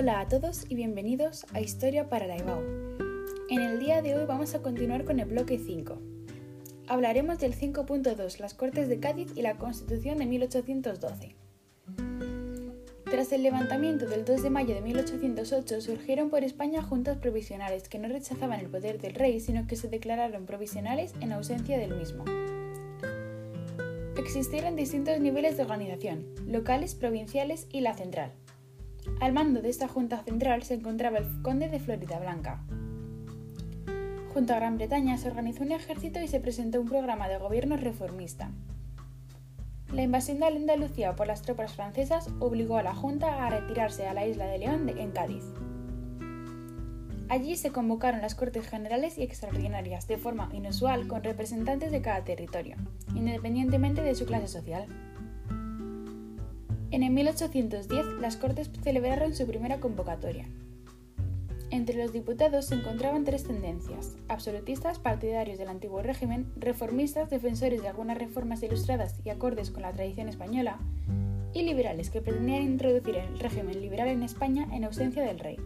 Hola a todos y bienvenidos a Historia para la EBAU. En el día de hoy vamos a continuar con el bloque 5. Hablaremos del 5.2, las Cortes de Cádiz y la Constitución de 1812. Tras el levantamiento del 2 de mayo de 1808 surgieron por España juntas provisionales que no rechazaban el poder del rey, sino que se declararon provisionales en ausencia del mismo. Existieron distintos niveles de organización, locales, provinciales y la central. Al mando de esta Junta Central se encontraba el conde de Florida Blanca. Junto a Gran Bretaña se organizó un ejército y se presentó un programa de gobierno reformista. La invasión de Andalucía por las tropas francesas obligó a la Junta a retirarse a la isla de León en Cádiz. Allí se convocaron las Cortes Generales y Extraordinarias de forma inusual con representantes de cada territorio, independientemente de su clase social. En el 1810 las Cortes celebraron su primera convocatoria. Entre los diputados se encontraban tres tendencias, absolutistas partidarios del antiguo régimen, reformistas defensores de algunas reformas ilustradas y acordes con la tradición española, y liberales que pretendían introducir el régimen liberal en España en ausencia del rey.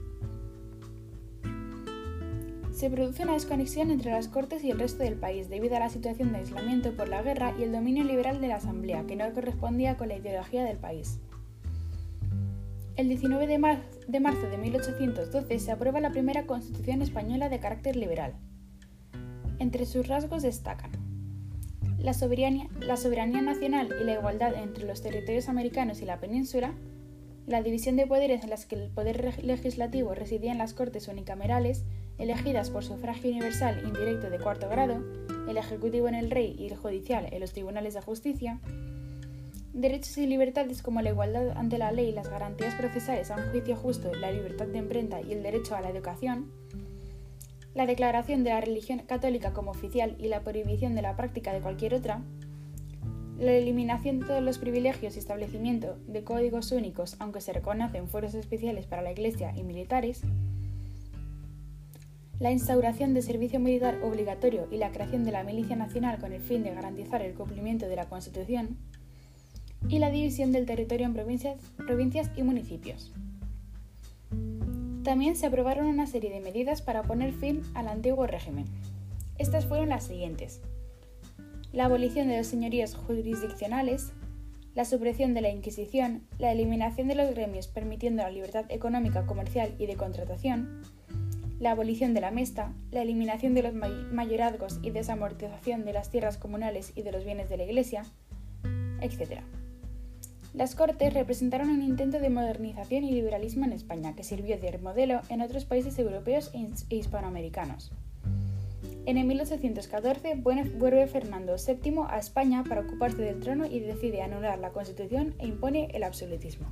Se produce una desconexión entre las Cortes y el resto del país debido a la situación de aislamiento por la guerra y el dominio liberal de la Asamblea, que no correspondía con la ideología del país. El 19 de, marzo de 1812 se aprueba la primera Constitución española de carácter liberal. Entre sus rasgos destacan la soberanía, la soberanía nacional y la igualdad entre los territorios americanos y la península, la división de poderes en las que el poder legislativo residía en las Cortes unicamerales elegidas por sufragio universal indirecto de cuarto grado, el Ejecutivo en el Rey y el Judicial en los tribunales de justicia, derechos y libertades como la igualdad ante la ley, las garantías procesales a un juicio justo, la libertad de imprenta y el derecho a la educación, la declaración de la religión católica como oficial y la prohibición de la práctica de cualquier otra, la eliminación de todos los privilegios y establecimiento de códigos únicos, aunque se reconocen fueros especiales para la Iglesia y militares, la instauración de servicio militar obligatorio y la creación de la Milicia Nacional con el fin de garantizar el cumplimiento de la Constitución, y la división del territorio en provincias, provincias y municipios. También se aprobaron una serie de medidas para poner fin al antiguo régimen. Estas fueron las siguientes. La abolición de los señoríos jurisdiccionales, la supresión de la Inquisición, la eliminación de los gremios permitiendo la libertad económica, comercial y de contratación, la abolición de la mesta, la eliminación de los mayorazgos y desamortización de las tierras comunales y de los bienes de la Iglesia, etc. Las Cortes representaron un intento de modernización y liberalismo en España que sirvió de modelo en otros países europeos e hispanoamericanos. En el 1814 vuelve Fernando VII a España para ocuparse del trono y decide anular la Constitución e impone el absolutismo.